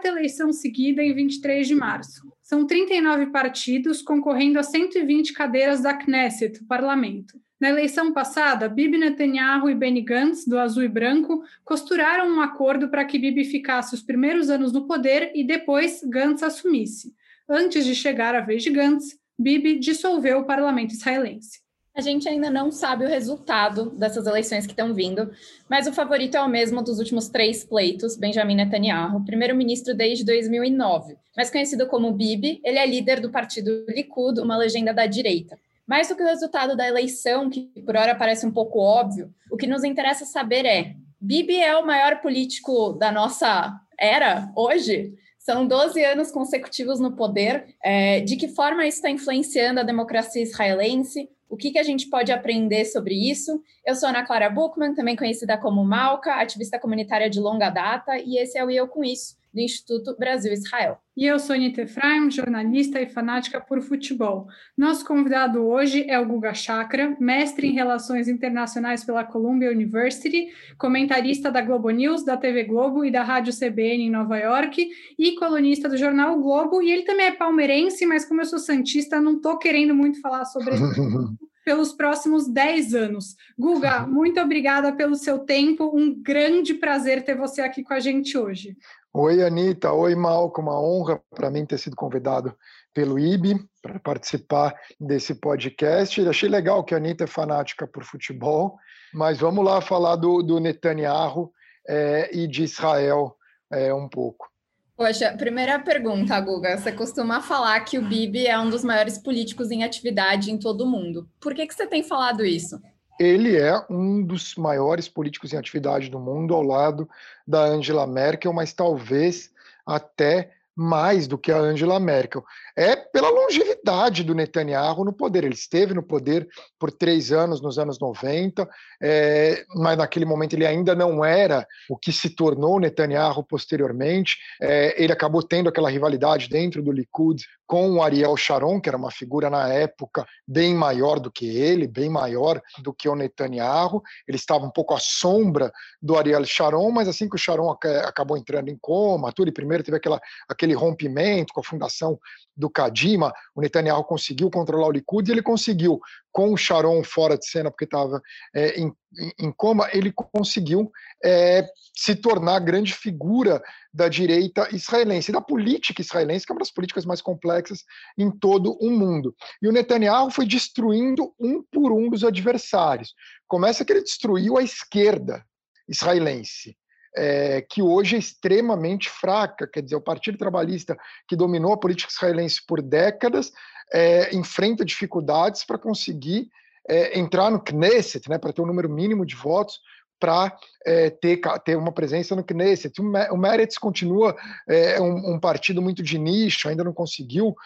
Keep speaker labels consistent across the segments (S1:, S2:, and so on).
S1: quarta eleição seguida em 23 de março. São 39 partidos concorrendo a 120 cadeiras da Knesset, o parlamento. Na eleição passada, Bibi Netanyahu e Benny Gantz, do Azul e Branco, costuraram um acordo para que Bibi ficasse os primeiros anos no poder e depois Gantz assumisse. Antes de chegar a vez de Gantz, Bibi dissolveu o parlamento israelense.
S2: A gente ainda não sabe o resultado dessas eleições que estão vindo, mas o favorito é o mesmo dos últimos três pleitos, Benjamin Netanyahu, primeiro-ministro desde 2009. Mais conhecido como Bibi, ele é líder do partido Likud, uma legenda da direita. Mais do que o resultado da eleição, que por hora parece um pouco óbvio, o que nos interessa saber é: Bibi é o maior político da nossa era hoje? São 12 anos consecutivos no poder. É, de que forma isso está influenciando a democracia israelense? O que, que a gente pode aprender sobre isso? Eu sou Ana Clara Buchmann, também conhecida como Malca, ativista comunitária de longa data, e esse é o Eu Com Isso, do Instituto Brasil-Israel.
S1: E eu sou Anita Efraim, jornalista e fanática por futebol. Nosso convidado hoje é o Guga Chakra, mestre em Relações Internacionais pela Columbia University, comentarista da Globo News, da TV Globo e da Rádio CBN em Nova York e colunista do jornal o Globo. E ele também é palmeirense, mas como eu sou santista, não estou querendo muito falar sobre isso. pelos próximos 10 anos. Guga, muito obrigada pelo seu tempo. Um grande prazer ter você aqui com a gente hoje.
S3: Oi, Anitta. Oi, Malco. Uma honra para mim ter sido convidado pelo IB para participar desse podcast. Achei legal que a Anitta é fanática por futebol, mas vamos lá falar do, do Netanyahu é, e de Israel é, um pouco.
S2: Poxa, primeira pergunta, Guga. Você costuma falar que o Bibi é um dos maiores políticos em atividade em todo o mundo. Por que, que você tem falado isso?
S3: Ele é um dos maiores políticos em atividade do mundo, ao lado da Angela Merkel, mas talvez até mais do que a Angela Merkel. É pela longevidade do Netanyahu no poder. Ele esteve no poder por três anos, nos anos 90, é, mas naquele momento ele ainda não era o que se tornou Netanyahu posteriormente. É, ele acabou tendo aquela rivalidade dentro do Likud com o Ariel Sharon, que era uma figura na época bem maior do que ele, bem maior do que o Netanyahu. Ele estava um pouco à sombra do Ariel Sharon, mas assim que o Sharon acabou entrando em coma, tudo, e primeiro teve aquela, aquele rompimento com a fundação do Kadima, o Netanyahu conseguiu controlar o Likud e ele conseguiu, com o Sharon fora de cena, porque estava é, em, em, coma, ele conseguiu é, se tornar grande figura da direita israelense, da política israelense, que é uma das políticas mais complexas em todo o mundo. E o Netanyahu foi destruindo um por um dos adversários. Começa que ele destruiu a esquerda israelense é, que hoje é extremamente fraca. Quer dizer, o Partido Trabalhista, que dominou a política israelense por décadas, é, enfrenta dificuldades para conseguir é, entrar no Knesset, né, para ter um número mínimo de votos para é, ter, ter uma presença no Knesset. O Meretz continua é, um, um, partido muito de nicho, ainda não conseguiu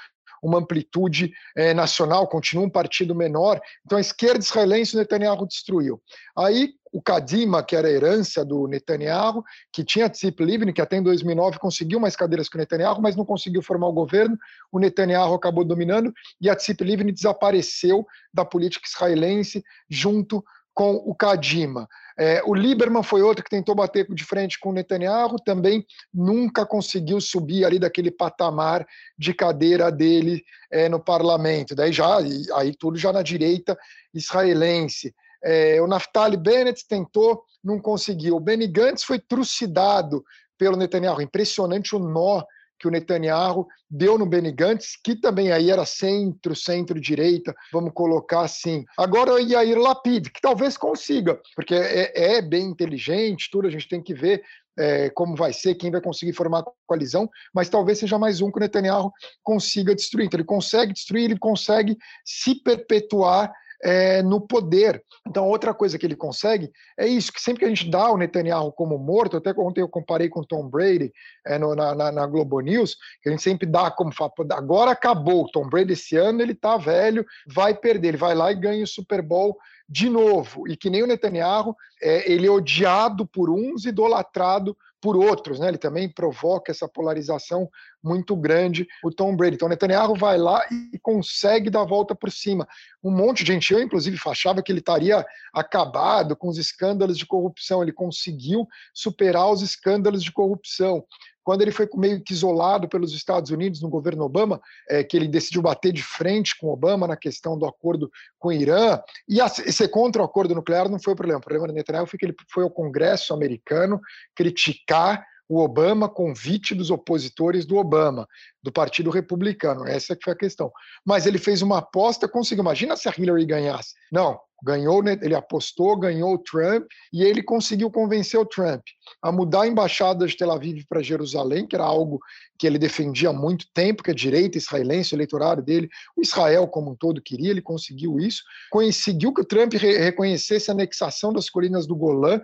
S3: uma amplitude é, nacional, continua um partido menor. Então a esquerda israelense o Netanyahu destruiu. Aí o Kadima, que era a herança do Netanyahu, que tinha Tzip Livni, que até em 2009 conseguiu mais cadeiras que o Netanyahu, mas não conseguiu formar o governo. O Netanyahu acabou dominando e a Tzip Livni desapareceu da política israelense junto com o Kadima. É, o Lieberman foi outro que tentou bater de frente com o Netanyahu, também nunca conseguiu subir ali daquele patamar de cadeira dele é, no parlamento. Daí já, aí tudo já na direita israelense. É, o Naftali Bennett tentou, não conseguiu. O Benny Gantz foi trucidado pelo Netanyahu. Impressionante o nó que o Netanyahu deu no Benny Gantz, que também aí era centro, centro-direita, vamos colocar assim. Agora o Yair Lapid, que talvez consiga, porque é, é bem inteligente, tudo, a gente tem que ver é, como vai ser, quem vai conseguir formar coalizão, mas talvez seja mais um que o Netanyahu consiga destruir. Então ele consegue destruir, ele consegue se perpetuar é, no poder. Então, outra coisa que ele consegue é isso, que sempre que a gente dá o Netanyahu como morto, até ontem eu comparei com o Tom Brady é, no, na, na, na, Globo News, que a gente sempre dá como agora acabou, Tom Brady esse ano ele tá velho, vai perder, ele vai lá e ganha o Super Bowl de novo, e que nem o Netanyahu, é, ele é odiado por uns, idolatrado por outros, né? Ele também provoca essa polarização muito grande, o Tom Brady. Então, Netanyahu vai lá e consegue dar a volta por cima. Um monte de gente, eu inclusive achava que ele estaria acabado com os escândalos de corrupção. Ele conseguiu superar os escândalos de corrupção. Quando ele foi meio que isolado pelos Estados Unidos no governo Obama, é, que ele decidiu bater de frente com Obama na questão do acordo com o Irã, e a, ser contra o acordo nuclear não foi o problema. O problema do Netanyahu foi que ele foi ao Congresso americano criticar o Obama, convite dos opositores do Obama, do Partido Republicano. Essa que foi a questão. Mas ele fez uma aposta, conseguiu. Imagina se a Hillary ganhasse. Não, ganhou, né, ele apostou, ganhou o Trump e ele conseguiu convencer o Trump a mudar a embaixada de Tel Aviv para Jerusalém, que era algo que ele defendia há muito tempo, que a direita israelense, o eleitorado dele, o Israel como um todo queria, ele conseguiu isso, conseguiu que o Trump re reconhecesse a anexação das colinas do Golã,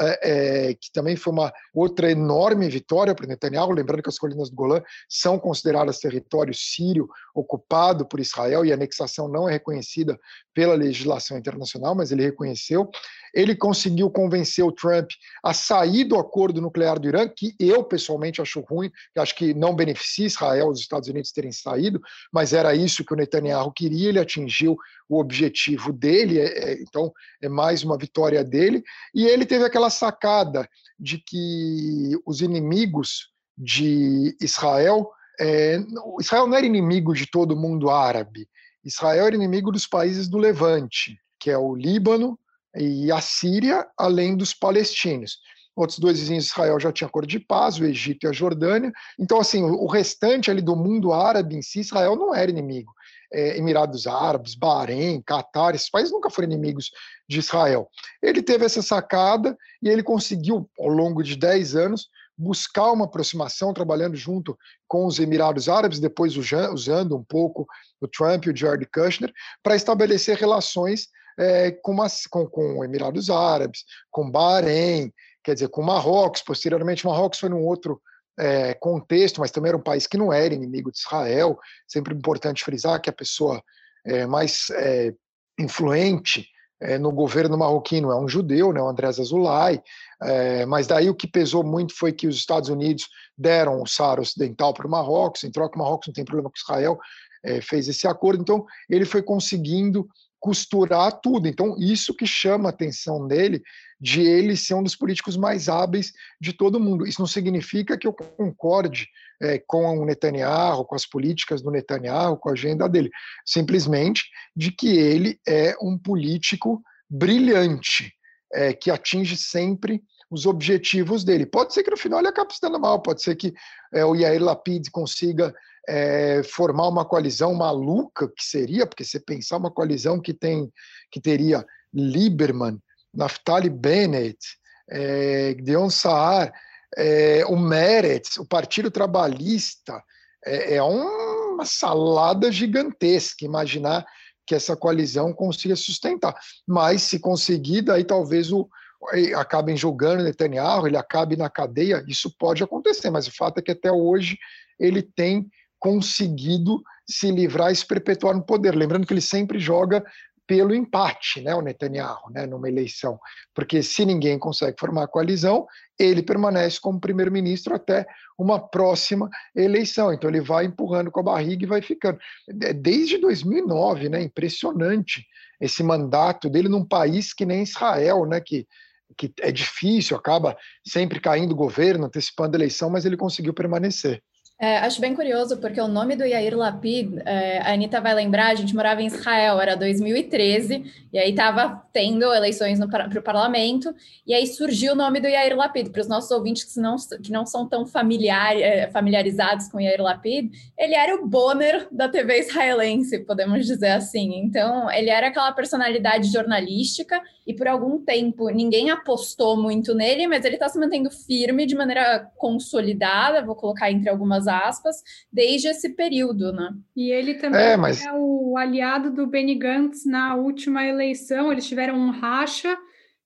S3: é, é, que também foi uma outra enorme vitória para Netanyahu, lembrando que as colinas do Golã são consideradas território sírio ocupado por Israel e a anexação não é reconhecida pela legislação internacional, mas ele reconheceu. Ele conseguiu convencer o Trump a sair do acordo nuclear do Irã, que eu pessoalmente acho ruim, acho que não beneficia Israel, os Estados Unidos terem saído, mas era isso que o Netanyahu queria, ele atingiu o objetivo dele, é, é, então é mais uma vitória dele. E ele teve aquela sacada de que os inimigos de Israel. É, Israel não era inimigo de todo mundo árabe. Israel era inimigo dos países do Levante, que é o Líbano e a Síria, além dos palestinos. Outros dois vizinhos de Israel já tinham acordo de paz, o Egito e a Jordânia. Então, assim, o restante ali do mundo árabe em si, Israel não era inimigo. É, Emirados Árabes, Bahrein, Catar, esses países nunca foram inimigos de Israel. Ele teve essa sacada e ele conseguiu, ao longo de 10 anos, buscar uma aproximação, trabalhando junto com os Emirados Árabes, depois usando um pouco o Trump e o Jared Kushner, para estabelecer relações é, com, com, com Emirados Árabes, com Bahrein, quer dizer, com Marrocos. Posteriormente, Marrocos foi num outro é, contexto, mas também era um país que não era inimigo de Israel. Sempre importante frisar que a pessoa é, mais é, influente é, no governo marroquino é um judeu, né, o Andrés Azulay, é, mas daí o que pesou muito foi que os Estados Unidos deram o Saara Ocidental para o Marrocos, em troca o Marrocos não tem problema com Israel, é, fez esse acordo, então ele foi conseguindo costurar tudo. Então, isso que chama a atenção dele, de ele ser um dos políticos mais hábeis de todo mundo. Isso não significa que eu concorde é, com o Netanyahu, com as políticas do Netanyahu, com a agenda dele. Simplesmente de que ele é um político brilhante, é, que atinge sempre os objetivos dele. Pode ser que no final ele acabe se dando mal, pode ser que é, o Yair Lapid consiga é, formar uma coalizão maluca que seria, porque você pensar uma coalizão que tem que teria Lieberman, Naftali Bennett, é, Gideon Saar, é, o Meretz, o Partido Trabalhista, é, é uma salada gigantesca imaginar que essa coalizão consiga sustentar. Mas se conseguir, daí talvez o, acabem julgando Netanyahu, ele acabe na cadeia, isso pode acontecer, mas o fato é que até hoje ele tem conseguido se livrar e se perpetuar no poder. Lembrando que ele sempre joga pelo empate, né, o Netanyahu, né, numa eleição, porque se ninguém consegue formar coalizão, ele permanece como primeiro-ministro até uma próxima eleição. Então ele vai empurrando com a barriga e vai ficando. É, desde 2009, né, impressionante esse mandato dele num país que nem Israel, né, que que é difícil, acaba sempre caindo o governo, antecipando a eleição, mas ele conseguiu permanecer.
S2: É, acho bem curioso, porque o nome do Yair Lapid, é, a Anitta vai lembrar, a gente morava em Israel, era 2013, e aí estava tendo eleições para o parlamento, e aí surgiu o nome do Yair Lapid. Para os nossos ouvintes que não, que não são tão familiar, é, familiarizados com Yair Lapid, ele era o Bonner da TV israelense, podemos dizer assim. Então, ele era aquela personalidade jornalística, e por algum tempo ninguém apostou muito nele, mas ele está se mantendo firme de maneira consolidada, vou colocar entre algumas muitas aspas, desde esse período, né?
S1: E ele também é, mas... é o aliado do Benny Gantz na última eleição, eles tiveram um racha,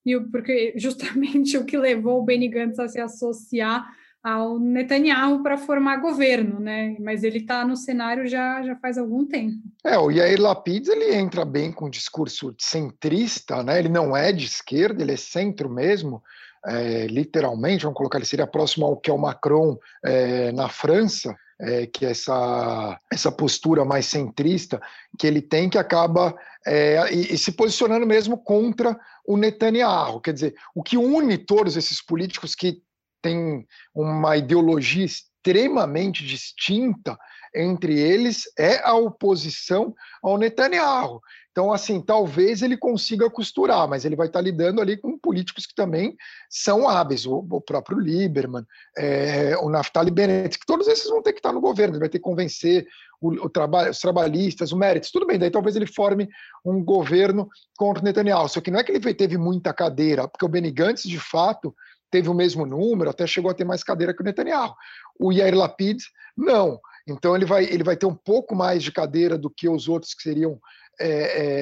S1: e porque justamente o que levou o Benny Gantz a se associar ao Netanyahu para formar governo, né? Mas ele está no cenário já, já faz algum tempo.
S3: É, o Yair Lapid ele entra bem com um discurso centrista, né? Ele não é de esquerda, ele é centro mesmo é, literalmente, vamos colocar, ele seria próximo ao que é o Macron é, na França, é, que essa, essa postura mais centrista que ele tem, que acaba é, e, e, se posicionando mesmo contra o Netanyahu. Quer dizer, o que une todos esses políticos que tem uma ideologia extremamente distinta entre eles é a oposição ao Netanyahu. Então, assim, talvez ele consiga costurar, mas ele vai estar lidando ali com políticos que também são hábeis, o, o próprio Lieberman, é, o Naftali Bennett, que todos esses vão ter que estar no governo, ele vai ter que convencer o, o traba os trabalhistas, o Meretz, tudo bem, daí talvez ele forme um governo contra o Netanyahu, só que não é que ele teve muita cadeira, porque o Benny Gantz, de fato, teve o mesmo número, até chegou a ter mais cadeira que o Netanyahu. O Yair Lapid, não. Então ele vai, ele vai ter um pouco mais de cadeira do que os outros que seriam é,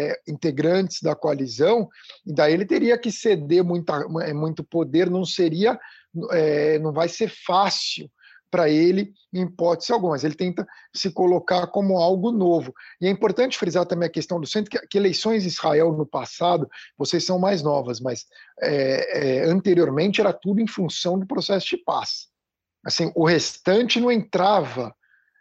S3: é, integrantes da coalizão, e daí ele teria que ceder muita, é, muito poder, não seria, é, não vai ser fácil para ele, em hipótese alguma, mas ele tenta se colocar como algo novo. E é importante frisar também a questão do centro, que, que eleições em Israel no passado, vocês são mais novas, mas é, é, anteriormente era tudo em função do processo de paz. Assim, o restante não entrava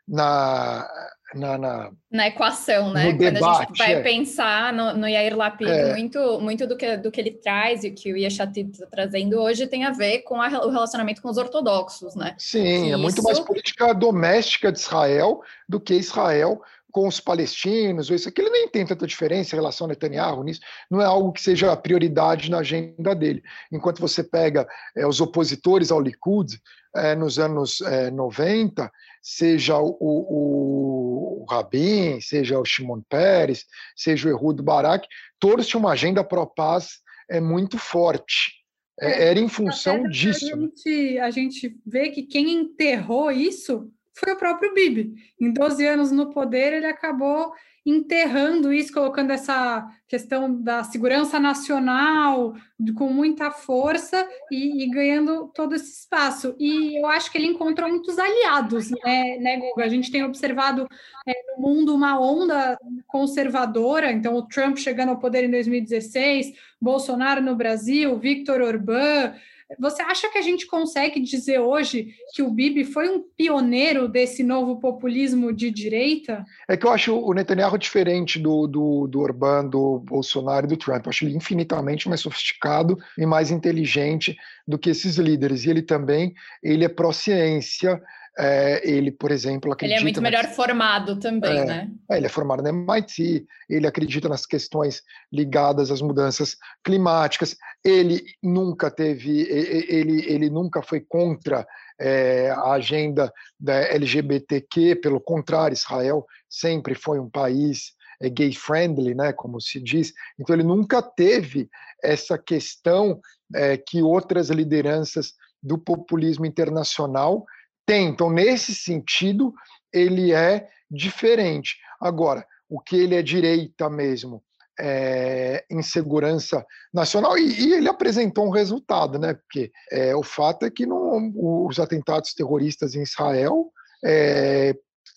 S3: na, na, na,
S2: na equação, né? Quando debate, a gente vai é. pensar no, no Yair Lapid, é. muito, muito do, que, do que ele traz e que o Yeshatid está trazendo hoje tem a ver com a, o relacionamento com os ortodoxos, né?
S3: Sim, que é muito mais política doméstica de Israel do que Israel com os palestinos, ou isso aqui, ele nem tem tanta diferença em relação a Netanyahu nisso, não é algo que seja a prioridade na agenda dele. Enquanto você pega é, os opositores ao Likud é, nos anos é, 90, seja o, o, o Rabin, seja o Shimon Peres, seja o Ehud Barak, todos tinham uma agenda pró-paz é, muito forte. É, é era em função disso.
S1: A gente, a gente vê que quem enterrou isso foi o próprio Bibi. Em 12 anos no poder, ele acabou enterrando isso, colocando essa questão da segurança nacional com muita força e, e, ganhando todo esse espaço. E eu acho que ele encontrou muitos aliados, né, né Guga? A gente tem observado é, no mundo uma onda conservadora, então o Trump chegando ao poder em 2016, Bolsonaro no Brasil, Victor Orbán, você acha que a gente consegue dizer hoje que o Bibi foi um pioneiro desse novo populismo de direita?
S3: É que eu acho o Netanyahu diferente do, do, do Orbán, do Bolsonaro e do Trump. Eu acho ele infinitamente mais sofisticado e mais inteligente do que esses líderes. E ele também ele é pró-ciência, é, ele, por exemplo, acredita.
S2: Ele é muito melhor formado também,
S3: é,
S2: né?
S3: É, ele é formado na MIT, ele acredita nas questões ligadas às mudanças climáticas. Ele nunca teve, ele, ele nunca foi contra é, a agenda da LGBTQ, pelo contrário, Israel sempre foi um país é, gay friendly, né, como se diz. Então ele nunca teve essa questão é, que outras lideranças do populismo internacional tem. Então, nesse sentido, ele é diferente. Agora, o que ele é direita mesmo, é, insegurança nacional, e, e, ele apresentou um resultado, né? Porque é, o fato é que não, os atentados terroristas em Israel é,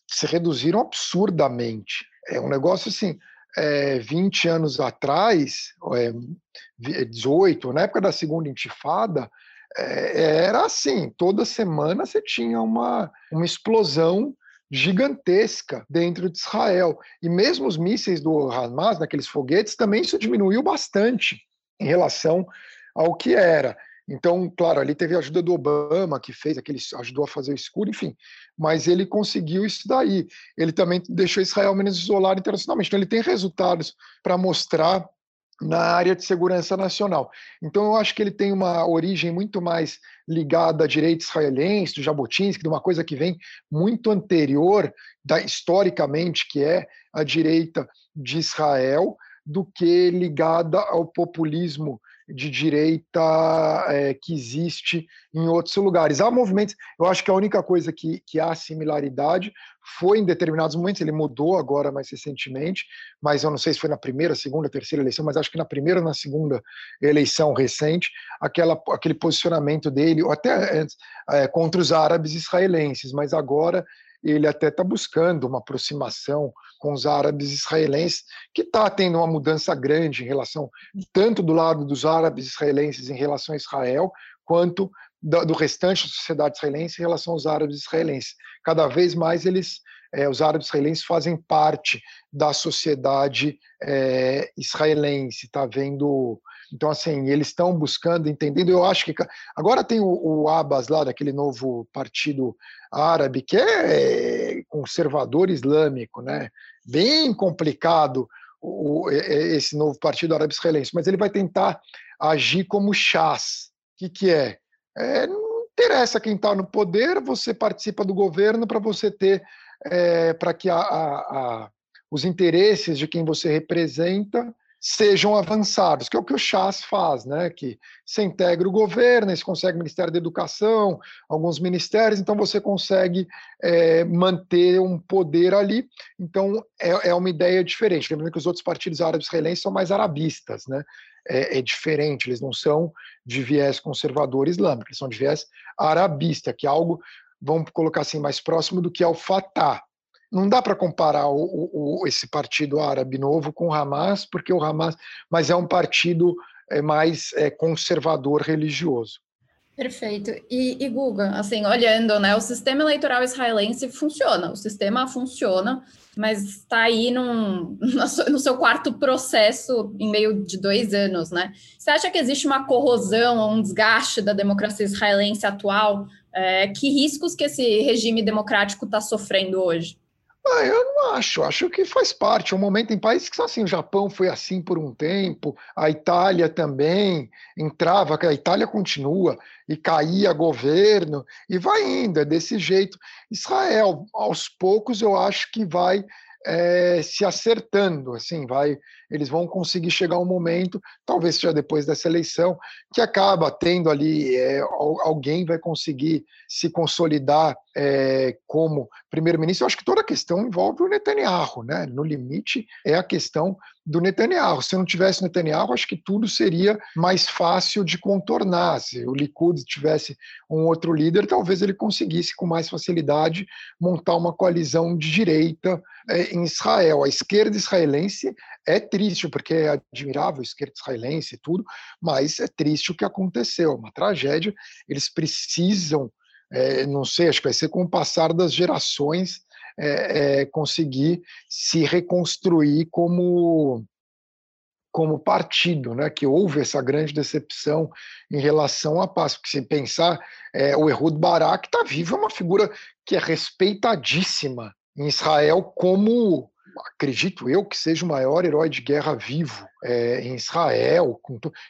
S3: se reduziram absurdamente. É um negócio assim. É, 20 anos atrás, é, 18, na época da segunda intifada, era assim, toda semana você tinha uma, uma explosão gigantesca dentro de Israel. E mesmo os mísseis do Hamas, naqueles foguetes, também isso diminuiu bastante em relação ao que era. Então, claro, ali teve a ajuda do Obama, que fez aquele, ajudou a fazer o escuro, enfim, mas ele conseguiu isso daí. Ele também deixou Israel menos isolado internacionalmente. Então, ele tem resultados para mostrar na área de segurança nacional. Então, eu acho que ele tem uma origem muito mais ligada à direita israelense, do Jabotinsky, de uma coisa que vem muito anterior, da, historicamente, que é a direita de Israel, do que ligada ao populismo de direita é, que existe em outros lugares. Há movimentos, eu acho que a única coisa que, que há similaridade foi em determinados momentos, ele mudou agora mais recentemente, mas eu não sei se foi na primeira, segunda, terceira eleição, mas acho que na primeira ou na segunda eleição recente, aquela, aquele posicionamento dele, ou até antes, é, contra os árabes israelenses, mas agora ele até está buscando uma aproximação com os árabes israelenses, que está tendo uma mudança grande em relação, tanto do lado dos árabes israelenses em relação a Israel, quanto do restante da sociedade israelense em relação aos árabes israelenses. Cada vez mais eles é, os árabes israelenses fazem parte da sociedade é, israelense, está vendo. Então, assim, eles estão buscando, entendendo. Eu acho que agora tem o, o Abbas lá, daquele novo partido árabe, que é conservador islâmico, né? Bem complicado o, esse novo partido árabe israelense, mas ele vai tentar agir como chás. O que, que é? é? Não interessa quem está no poder, você participa do governo para você ter, é, para que a, a, a, os interesses de quem você representa sejam avançados, que é o que o Chas faz, né? Que se integra o governo, se consegue o Ministério da Educação, alguns ministérios, então você consegue é, manter um poder ali. Então é, é, uma ideia diferente. Lembrando que os outros partidos árabes israelenses são mais arabistas, né? É, é diferente, eles não são de viés conservador islâmico, eles são de viés arabista, que é algo, vamos colocar assim, mais próximo do que é o Fatah não dá para comparar o, o, esse partido árabe novo com o Hamas, porque o Hamas, mas é um partido é, mais é, conservador religioso.
S2: Perfeito. E, e Guga, assim, olhando, né, o sistema eleitoral israelense funciona, o sistema funciona, mas está aí num, no seu quarto processo em meio de dois anos, né? Você acha que existe uma corrosão, um desgaste da democracia israelense atual? É, que riscos que esse regime democrático está sofrendo hoje?
S3: Ah, eu não acho, acho que faz parte. É um momento em países que são assim, o Japão foi assim por um tempo, a Itália também entrava, a Itália continua e caía governo e vai indo, é desse jeito. Israel, aos poucos, eu acho que vai é, se acertando, assim, vai, eles vão conseguir chegar um momento, talvez seja depois dessa eleição, que acaba tendo ali é, alguém vai conseguir se consolidar é, como primeiro-ministro. Eu acho que toda a questão envolve o Netanyahu, né? No limite é a questão do Netanyahu. Se não tivesse Netanyahu, acho que tudo seria mais fácil de contornar. Se o Likud tivesse um outro líder, talvez ele conseguisse com mais facilidade montar uma coalizão de direita é, em Israel. A esquerda israelense é triste, porque é admirável a esquerda israelense e tudo, mas é triste o que aconteceu, uma tragédia. Eles precisam, é, não sei, acho que vai ser com o passar das gerações, é, é, conseguir se reconstruir como como partido, né, que houve essa grande decepção em relação à paz. Porque se pensar, é, o Ehud Barak está vivo, é uma figura que é respeitadíssima em Israel como acredito eu que seja o maior herói de guerra vivo é, em Israel,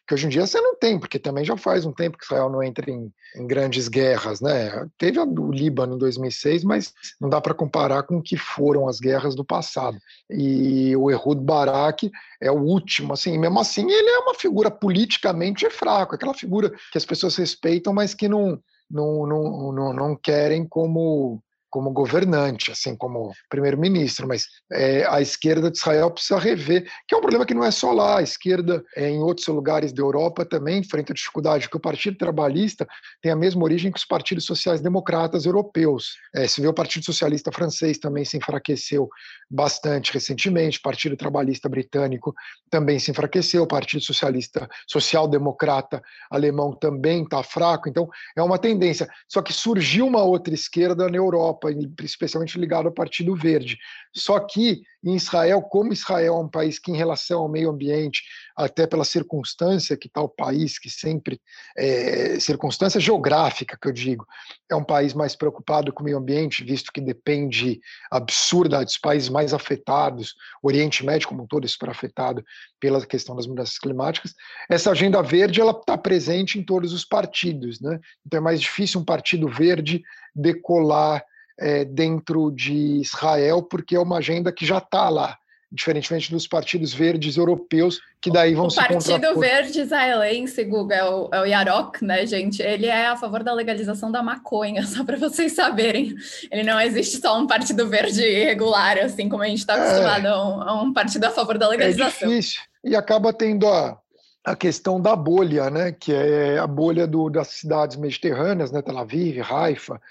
S3: que hoje em dia você não tem, porque também já faz um tempo que Israel não entra em, em grandes guerras, né? Teve a do Líbano em 2006, mas não dá para comparar com o que foram as guerras do passado. E o Ehud Barak é o último, assim, mesmo assim ele é uma figura politicamente fraco, aquela figura que as pessoas respeitam, mas que não, não, não, não, não querem como como governante, assim como primeiro-ministro, mas é, a esquerda de Israel precisa rever, que é um problema que não é só lá, a esquerda é, em outros lugares da Europa também enfrenta dificuldade, porque o Partido Trabalhista tem a mesma origem que os partidos sociais-democratas europeus. É, se vê o Partido Socialista francês também se enfraqueceu bastante recentemente, o Partido Trabalhista britânico também se enfraqueceu, o Partido Socialista Social-Democrata alemão também está fraco, então é uma tendência. Só que surgiu uma outra esquerda na Europa, Europa, especialmente ligado ao Partido Verde. Só que em Israel, como Israel é um país que, em relação ao meio ambiente, até pela circunstância que está o país, que sempre é circunstância geográfica, que eu digo, é um país mais preocupado com o meio ambiente, visto que depende absurda dos países mais afetados, o Oriente Médio como um todo é super afetado pela questão das mudanças climáticas. Essa agenda verde ela está presente em todos os partidos, né? Então é mais difícil um partido verde decolar é, dentro de Israel, porque é uma agenda que já está lá, diferentemente dos partidos verdes europeus, que daí vão o se
S2: O Partido Verde Israelense, Guga, é o, é o Yarok, né, gente? Ele é a favor da legalização da maconha, só para vocês saberem. Ele não existe só um Partido Verde regular, assim como a gente está é. acostumado é, a, um, a, um, partido a favor da é legalização.
S3: É difícil. E acaba tendo a, a questão da bolha, né, que é a bolha do, das cidades mediterrâneas, né, Tel Aviv, Haifa,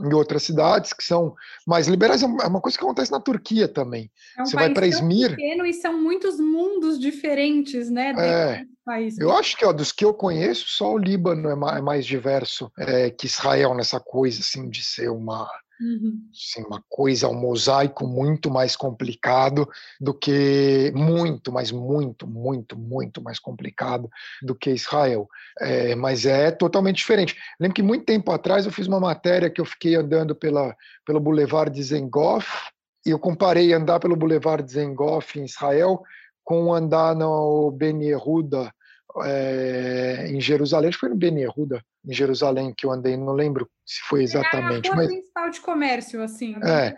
S3: em outras cidades que são mais liberais. É uma é coisa que acontece na Turquia também.
S1: É um Você vai para Izmir. pequeno e são muitos mundos diferentes, né?
S3: É, país. Eu acho que ó, dos que eu conheço, só o Líbano é mais, é mais diverso é, que Israel nessa coisa assim de ser uma Uhum. Sim, uma coisa, um mosaico muito mais complicado do que muito, mas muito, muito, muito mais complicado do que Israel. É, mas é totalmente diferente. Lembro que muito tempo atrás eu fiz uma matéria que eu fiquei andando pela, pelo Boulevard de Zengoff e eu comparei andar pelo Boulevard de Zengoff em Israel com andar no Ben Yehuda é, em Jerusalém, acho que foi no Ben Yehuda, em Jerusalém que eu andei, não lembro se foi exatamente. É a
S1: mas principal de comércio, assim.
S3: É,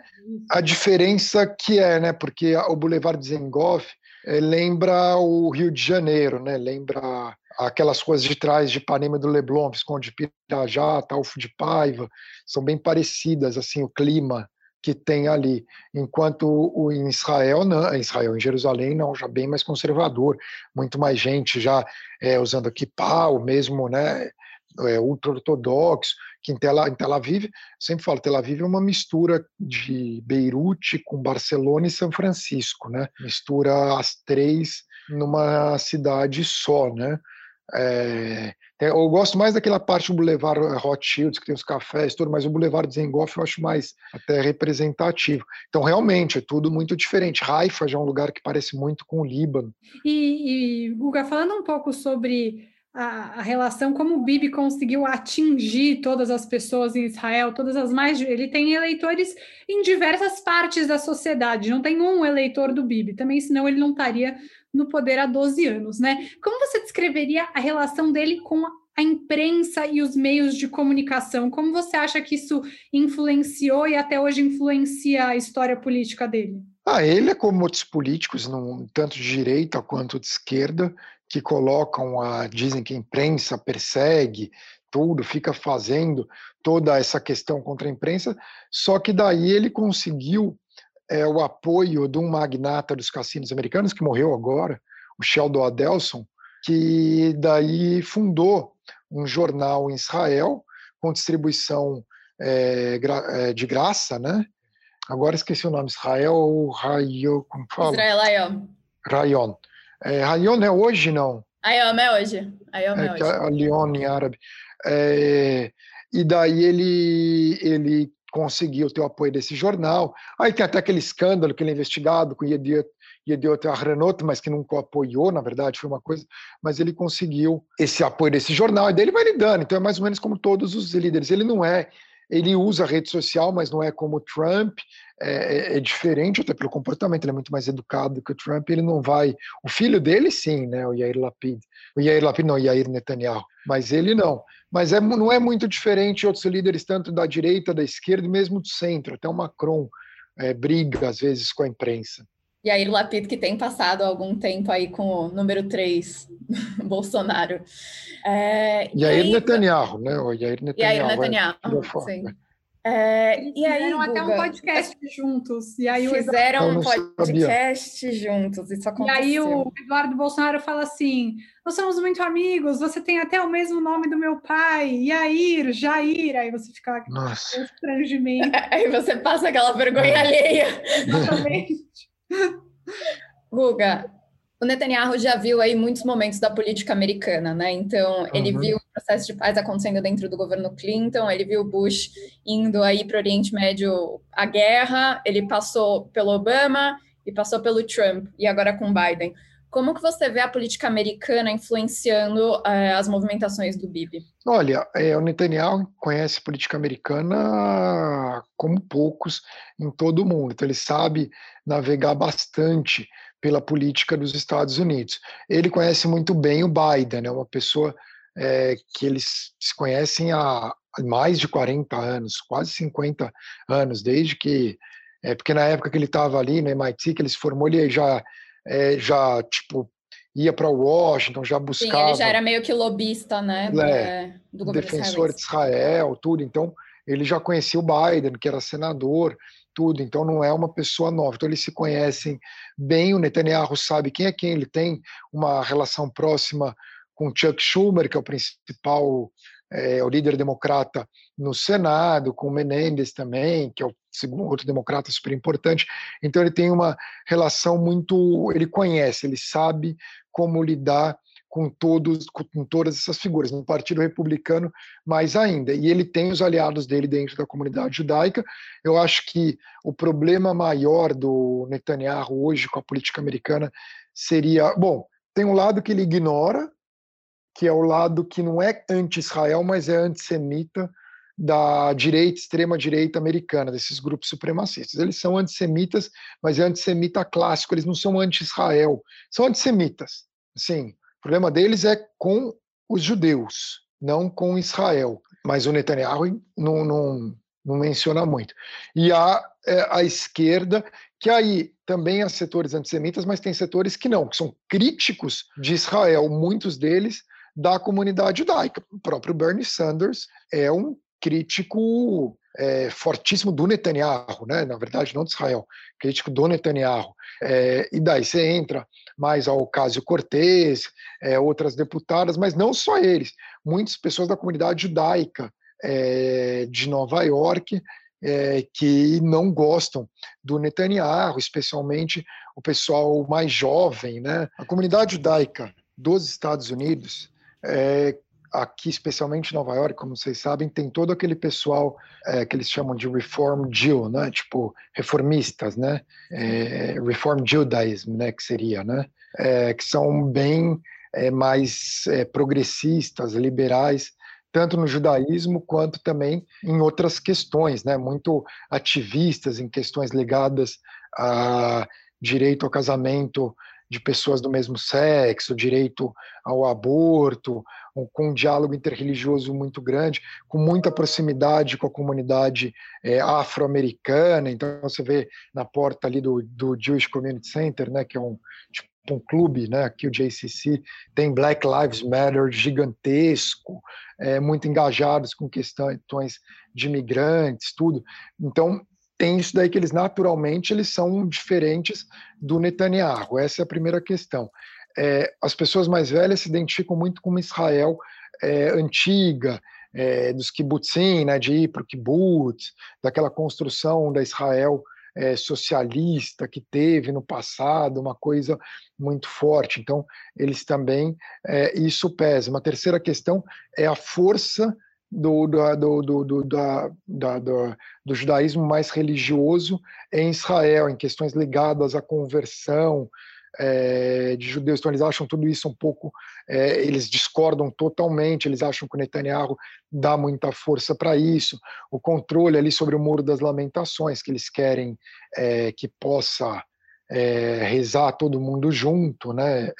S3: a diferença que é, né, porque o Boulevard de Zengoff é, lembra o Rio de Janeiro, né, lembra aquelas ruas de trás de Ipanema do Leblon, Visconde de Pirajá, Talfo de Paiva, são bem parecidas, assim, o clima que tem ali, enquanto o em Israel, não, em Israel, em Jerusalém, não, já bem mais conservador, muito mais gente já é, usando kippah, o mesmo, né, é, ultra-ortodoxo, que em Tel, em Tel Aviv, sempre falo, Tel Aviv é uma mistura de Beirute com Barcelona e São Francisco, né, mistura as três numa cidade só, né, é, eu gosto mais daquela parte do Boulevard Rothschild, que tem os cafés, tudo, mas o Boulevard Zengoff eu acho mais até representativo. Então, realmente, é tudo muito diferente. Haifa já é um lugar que parece muito com o Líbano.
S1: E, e Guga, falando um pouco sobre a, a, relação, como o Bibi conseguiu atingir todas as pessoas em Israel, todas as mais. Ele tem eleitores em diversas partes da sociedade, não tem um eleitor do Bibi, também, senão ele não estaria no poder há 12 anos, né? Como você descreveria a relação dele com a imprensa e os meios de comunicação? Como você acha que isso influenciou e até hoje influencia a história política dele?
S3: Ah, ele é como outros políticos, não, tanto de direita quanto de esquerda, que colocam a dizem que a imprensa persegue tudo, fica fazendo toda essa questão contra a imprensa, só que daí ele conseguiu é, o apoio de um magnata dos cassinos americanos, que morreu agora, o Sheldon Adelson, que daí fundou um jornal em Israel com distribuição é, é, de graça, né? Agora esqueci o nome, Israel Rayon, como fala?
S2: Israel Rayon.
S3: Rayon. É, Rayon é hoje, não?
S2: Ayom é hoje. Ayom é, é hoje.
S3: A Lyon em árabe. É, e daí ele, ele conseguiu ter o apoio desse jornal. Aí tem até aquele escândalo que ele é investigado com Yediot, Yediot Ahranot, mas que nunca apoiou, na verdade, foi uma coisa, mas ele conseguiu esse apoio desse jornal, e daí ele vai lidando. Então é mais ou menos como todos os líderes. Ele não é, ele usa a rede social, mas não é como Trump, é, é, é diferente até pelo comportamento, ele é muito mais educado que o Trump, ele não vai... O filho dele, sim, né, o Yair Lapid. O Yair Lapid não, o Yair Netanyahu, mas ele não mas é, não é muito diferente outros líderes, tanto da direita, da esquerda e mesmo do centro. Até o Macron é, briga, às vezes, com a imprensa.
S2: E aí o Lapid, que tem passado algum tempo aí com o número 3, Bolsonaro.
S3: É, e, aí, Netanyahu, né? O
S2: Yair Netanyahu. Yair Netanyahu, é, sim. É, e aí,
S1: fizeram até um podcast juntos. E aí
S2: fizeram um podcast sabia. juntos. Isso aconteceu.
S1: E aí o Eduardo Bolsonaro fala assim: nós somos muito amigos, você tem até o mesmo nome do meu pai, Yair, Jair. Aí você fica
S3: Nossa.
S2: constrangimento. Aí você passa aquela vergonha alheia. Exatamente. Guga, o Netanyahu já viu aí muitos momentos da política americana, né? Então, ele uhum. viu o processo de paz acontecendo dentro do governo Clinton, ele viu Bush indo aí para o Oriente Médio a guerra, ele passou pelo Obama e passou pelo Trump, e agora com Biden. Como que você vê a política americana influenciando eh, as movimentações do Bibi?
S3: Olha, é, o Netanyahu conhece política americana como poucos em todo o mundo, então ele sabe navegar bastante pela política dos Estados Unidos. Ele conhece muito bem o Biden, é uma pessoa é, que eles se conhecem há mais de 40 anos, quase 50 anos, desde que é, porque na época que ele estava ali no MIT, que ele se formou, ele já é, já, tipo, ia para Washington, já buscava... Sim,
S2: ele já era meio que lobista, né,
S3: é, do governo Defensor de Israel, tudo, então ele já conhecia o Biden, que era senador, tudo, então não é uma pessoa nova. Então eles se conhecem bem, o Netanyahu sabe quem é quem, ele tem uma relação próxima com Chuck Schumer, que é o principal, é, o líder democrata no Senado, com o Menendez também, que é o segundo outro democrata super importante. Então ele tem uma relação muito, ele conhece, ele sabe como lidar com todos com todas essas figuras no Partido Republicano mais ainda e ele tem os aliados dele dentro da comunidade judaica eu acho que o problema maior do Netanyahu hoje com a política americana seria bom tem um lado que ele ignora que é o lado que não é anti-Israel mas é antissemita da direita, extrema-direita americana, desses grupos supremacistas. Eles são antissemitas, mas é antissemita clássico, eles não são anti-Israel, são antissemitas. Sim, o problema deles é com os judeus, não com Israel. Mas o Netanyahu não, não, não menciona muito. E há é, a esquerda, que aí também há setores antissemitas, mas tem setores que não, que são críticos de Israel, muitos deles da comunidade judaica. O próprio Bernie Sanders é um crítico é, fortíssimo do Netanyahu, né? na verdade, não de Israel, crítico do Netanyahu. É, e daí você entra mais ao Ocasio Cortez, é, outras deputadas, mas não só eles, muitas pessoas da comunidade judaica é, de Nova York é, que não gostam do Netanyahu, especialmente o pessoal mais jovem. Né? A comunidade judaica dos Estados Unidos é, aqui, especialmente em Nova York, como vocês sabem, tem todo aquele pessoal é, que eles chamam de Reform Jew, né? Tipo, reformistas, né? É, Reform Judaism, né? Que seria, né? É, que são bem é, mais é, progressistas, liberais, tanto no judaísmo quanto também em outras questões, né? Muito ativistas em questões ligadas a direito ao casamento de pessoas do mesmo sexo, direito ao aborto, com um diálogo interreligioso muito grande, com muita proximidade com a comunidade é, afro-americana. Então você vê na porta ali do, do Jewish Community Center, né, que é um tipo, um clube, né, aqui o JCC, tem Black Lives Matter gigantesco, é, muito engajados com questões de imigrantes, tudo. Então tem isso daí que eles naturalmente eles são diferentes do Netanyahu. Essa é a primeira questão. É, as pessoas mais velhas se identificam muito com uma Israel é, antiga, é, dos kibbutzim, né, de ir para o kibbutz, daquela construção da Israel é, socialista que teve no passado, uma coisa muito forte. Então, eles também, é, isso pesa. Uma terceira questão é a força do, do, do, do, da, da, do, do judaísmo mais religioso em Israel, em questões ligadas à conversão é, de judeus. Então, eles acham tudo isso um pouco, é, eles discordam totalmente, eles acham que o Netanyahu dá muita força para isso. O controle ali sobre o Muro das Lamentações, que eles querem é, que possa rezar todo mundo junto, né,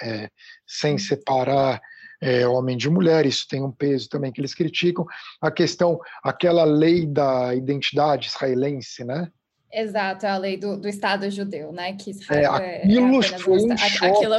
S3: sem separar é, homem de mulher, isso tem um peso também que eles criticam. A questão, aquela lei da identidade israelense, né?
S2: Exato, é a lei do, do Estado judeu, né? Que Israel
S3: é, aquilo é, foi um choque.
S2: Aquilo,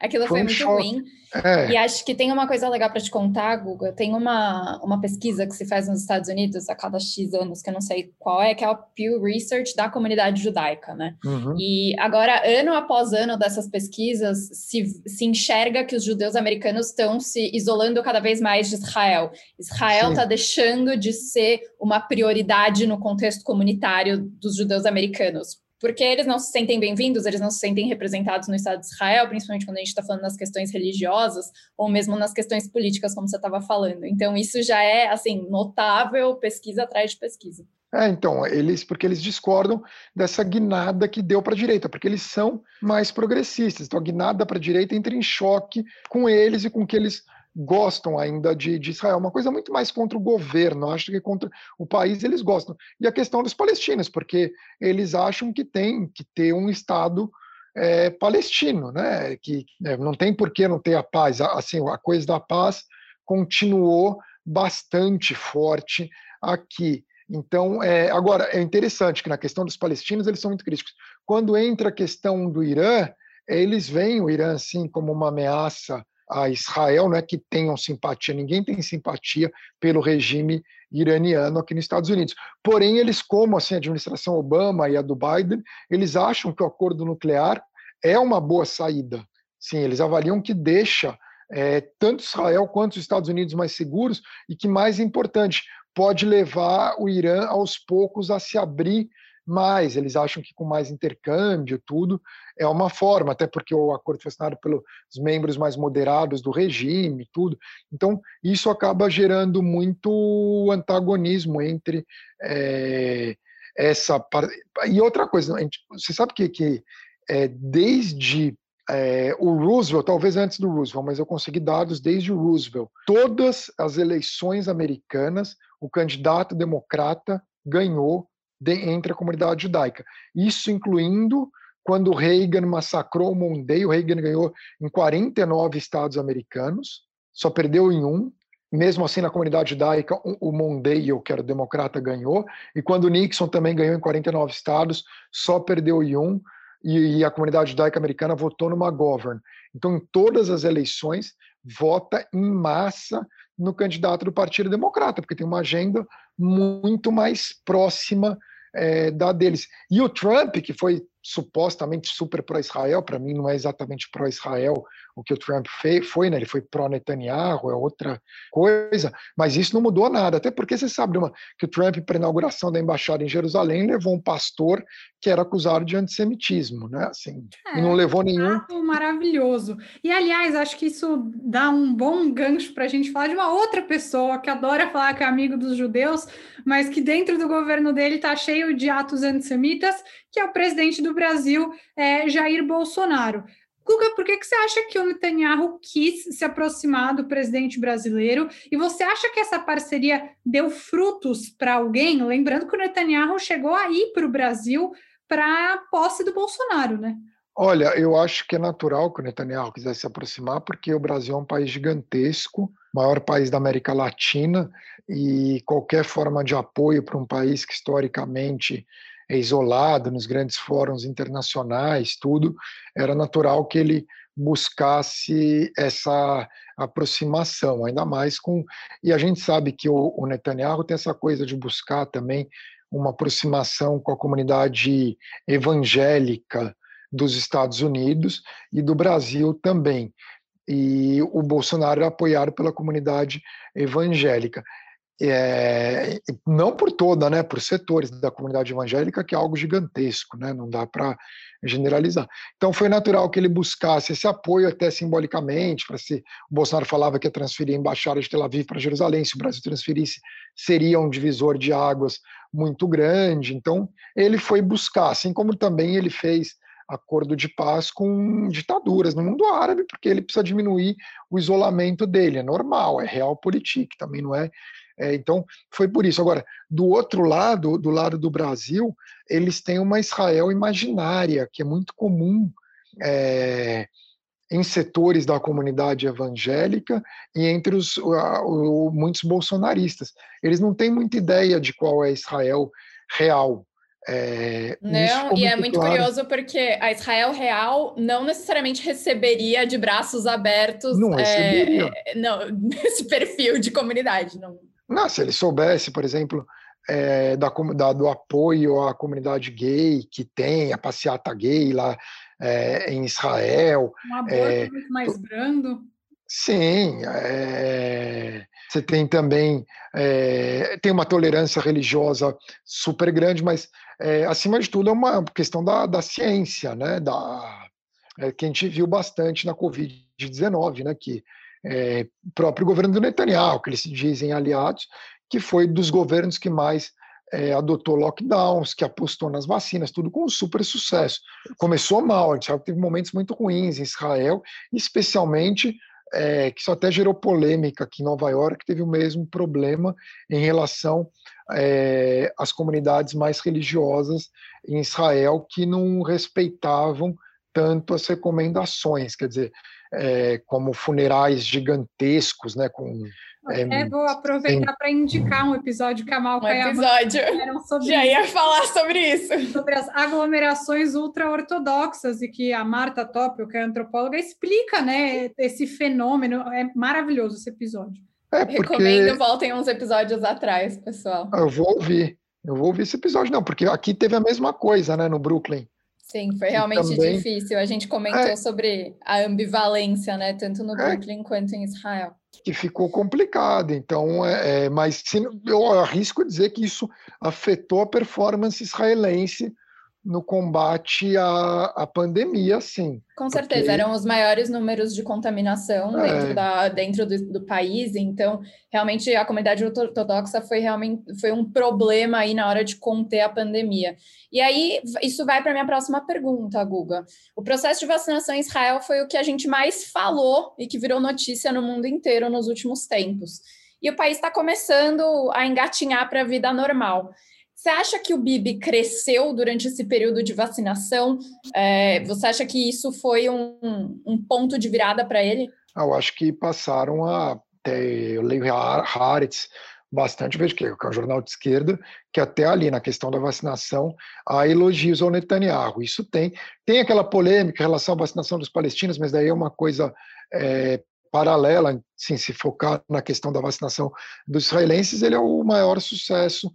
S2: aquilo foi, foi um muito choque. ruim. É. E acho que tem uma coisa legal para te contar, Guga. Tem uma, uma pesquisa que se faz nos Estados Unidos a cada X anos, que eu não sei qual é, que é a Pew Research da comunidade judaica, né? Uhum. E agora, ano após ano dessas pesquisas, se, se enxerga que os judeus americanos estão se isolando cada vez mais de Israel. Israel está deixando de ser uma prioridade no contexto comunitário dos judeus americanos porque eles não se sentem bem-vindos, eles não se sentem representados no Estado de Israel, principalmente quando a gente está falando nas questões religiosas ou mesmo nas questões políticas, como você estava falando. Então, isso já é, assim, notável, pesquisa atrás de pesquisa.
S3: É, então, eles, porque eles discordam dessa guinada que deu para a direita, porque eles são mais progressistas. Então, a guinada para a direita entra em choque com eles e com o que eles gostam ainda de, de, Israel, uma coisa muito mais contra o governo, acho que contra o país eles gostam. E a questão dos palestinos, porque eles acham que tem que ter um Estado é, palestino, né? que é, não tem por que não ter a paz. Assim, a coisa da paz continuou bastante forte aqui. Então, é, agora, é interessante que na questão dos palestinos eles são muito críticos. Quando entra a questão do Irã, eles veem o Irã assim como uma ameaça a Israel, não é que tenham simpatia, ninguém tem simpatia pelo regime iraniano aqui nos Estados Unidos. Porém, eles, como assim, a administração Obama e a do Biden, eles acham que o acordo nuclear é uma boa saída. Sim, eles avaliam que deixa é, tanto Israel quanto os Estados Unidos mais seguros e que, mais importante, pode levar o Irã aos poucos a se abrir mais, eles acham que com mais intercâmbio, tudo, é uma forma, até porque o acordo foi assinado pelos membros mais moderados do regime, tudo. Então, isso acaba gerando muito antagonismo entre é, essa. E outra coisa, gente, você sabe que, que é, desde é, o Roosevelt, talvez antes do Roosevelt, mas eu consegui dados desde o Roosevelt. Todas as eleições americanas, o candidato democrata ganhou de, entre a comunidade judaica. Isso incluindo quando Reagan massacrou o Mondale, Reagan ganhou em 49 estados americanos, só perdeu em um. Mesmo assim, na comunidade judaica, o Mondale, que era democrata, ganhou. E quando Nixon também ganhou em 49 estados, só perdeu em um e, e a comunidade judaica americana votou no McGovern. Então, em todas as eleições, vota em massa no candidato do Partido Democrata, porque tem uma agenda muito mais próxima é, da deles. E o Trump, que foi supostamente super pró-Israel, para mim não é exatamente pró-Israel o que o Trump fez, foi, né? ele foi pró-Netanyahu, é outra coisa, mas isso não mudou nada, até porque você sabe uma, que o Trump, para a inauguração da embaixada em Jerusalém, levou um pastor que era acusado de antissemitismo, né? Assim, é, e não levou nenhum.
S1: Maravilhoso. E, aliás, acho que isso dá um bom gancho para a gente falar de uma outra pessoa que adora falar que é amigo dos judeus, mas que dentro do governo dele está cheio de atos antissemitas, que é o presidente do Brasil, é, Jair Bolsonaro. Guga, por que, que você acha que o Netanyahu quis se aproximar do presidente brasileiro? E você acha que essa parceria deu frutos para alguém? Lembrando que o Netanyahu chegou a ir para o Brasil para a posse do Bolsonaro, né?
S3: Olha, eu acho que é natural que o Netanyahu quisesse se aproximar, porque o Brasil é um país gigantesco, maior país da América Latina, e qualquer forma de apoio para um país que historicamente isolado nos grandes fóruns internacionais, tudo, era natural que ele buscasse essa aproximação, ainda mais com. E a gente sabe que o, o Netanyahu tem essa coisa de buscar também uma aproximação com a comunidade evangélica dos Estados Unidos e do Brasil também. E o Bolsonaro é apoiado pela comunidade evangélica é, não por toda, né, por setores da comunidade evangélica, que é algo gigantesco, né, não dá para generalizar. Então foi natural que ele buscasse esse apoio até simbolicamente, para se o Bolsonaro falava que ia transferir a embaixada de Tel Aviv para Jerusalém, se o Brasil transferisse, seria um divisor de águas muito grande. Então ele foi buscar, assim como também ele fez acordo de paz com ditaduras no mundo árabe, porque ele precisa diminuir o isolamento dele, é normal, é realpolitik, também não é é, então, foi por isso. Agora, do outro lado, do lado do Brasil, eles têm uma Israel imaginária, que é muito comum é, em setores da comunidade evangélica e entre os uh, muitos bolsonaristas. Eles não têm muita ideia de qual é Israel real.
S2: É, não, e é muito claro. curioso porque a Israel real não necessariamente receberia de braços abertos
S3: não, é,
S2: não, esse perfil de comunidade. Não.
S3: Não, se ele soubesse, por exemplo, é, da, da, do apoio à comunidade gay que tem, a passeata gay lá é, em Israel.
S1: Um aborto é, muito mais brando.
S3: Sim, é, você tem também é, tem uma tolerância religiosa super grande, mas é, acima de tudo é uma questão da, da ciência, né? Da, é, que a gente viu bastante na Covid-19, né? Que é, próprio governo do Netanyahu, que eles dizem aliados, que foi dos governos que mais é, adotou lockdowns, que apostou nas vacinas, tudo com super sucesso. Começou mal, a gente sabe que teve momentos muito ruins em Israel, especialmente é, que isso até gerou polêmica aqui em Nova York, teve o mesmo problema em relação é, às comunidades mais religiosas em Israel que não respeitavam tanto as recomendações, quer dizer, é, como funerais gigantescos, né, com
S1: é, vou aproveitar para indicar um episódio que a Malca
S2: um episódio. sobre Já ia falar sobre isso.
S1: Sobre as aglomerações ultra-ortodoxas e que a Marta Topio, que é antropóloga, explica né, esse fenômeno. É maravilhoso esse episódio.
S3: É porque...
S2: Recomendo, voltem uns episódios atrás, pessoal.
S3: Eu vou ouvir. Eu vou ouvir esse episódio, não, porque aqui teve a mesma coisa, né, no Brooklyn.
S2: Sim, foi realmente também, difícil. A gente comentou é, sobre a ambivalência, né? Tanto no é, Brooklyn quanto em Israel.
S3: Que ficou complicado. Então, é, é mas se, eu arrisco dizer que isso afetou a performance israelense no combate à, à pandemia, sim.
S2: Com certeza, porque... eram os maiores números de contaminação é. dentro, da, dentro do, do, país, então realmente a comunidade ortodoxa foi realmente foi um problema aí na hora de conter a pandemia. E aí, isso vai para a minha próxima pergunta, Guga. O processo de vacinação em Israel foi o que a gente mais falou e que virou notícia no mundo inteiro nos últimos tempos. E o país está começando a engatinhar para a vida normal. Você acha que o Bibi cresceu durante esse período de vacinação? É, você acha que isso foi um, um ponto de virada para ele?
S3: Ah, eu acho que passaram a ter, eu leio Haaretz bastante, vejo que é um jornal de esquerda, que até ali na questão da vacinação há elogios ao Netanyahu. Isso tem. Tem aquela polêmica em relação à vacinação dos palestinos, mas daí é uma coisa é, paralela, sim, se focar na questão da vacinação dos israelenses, ele é o maior sucesso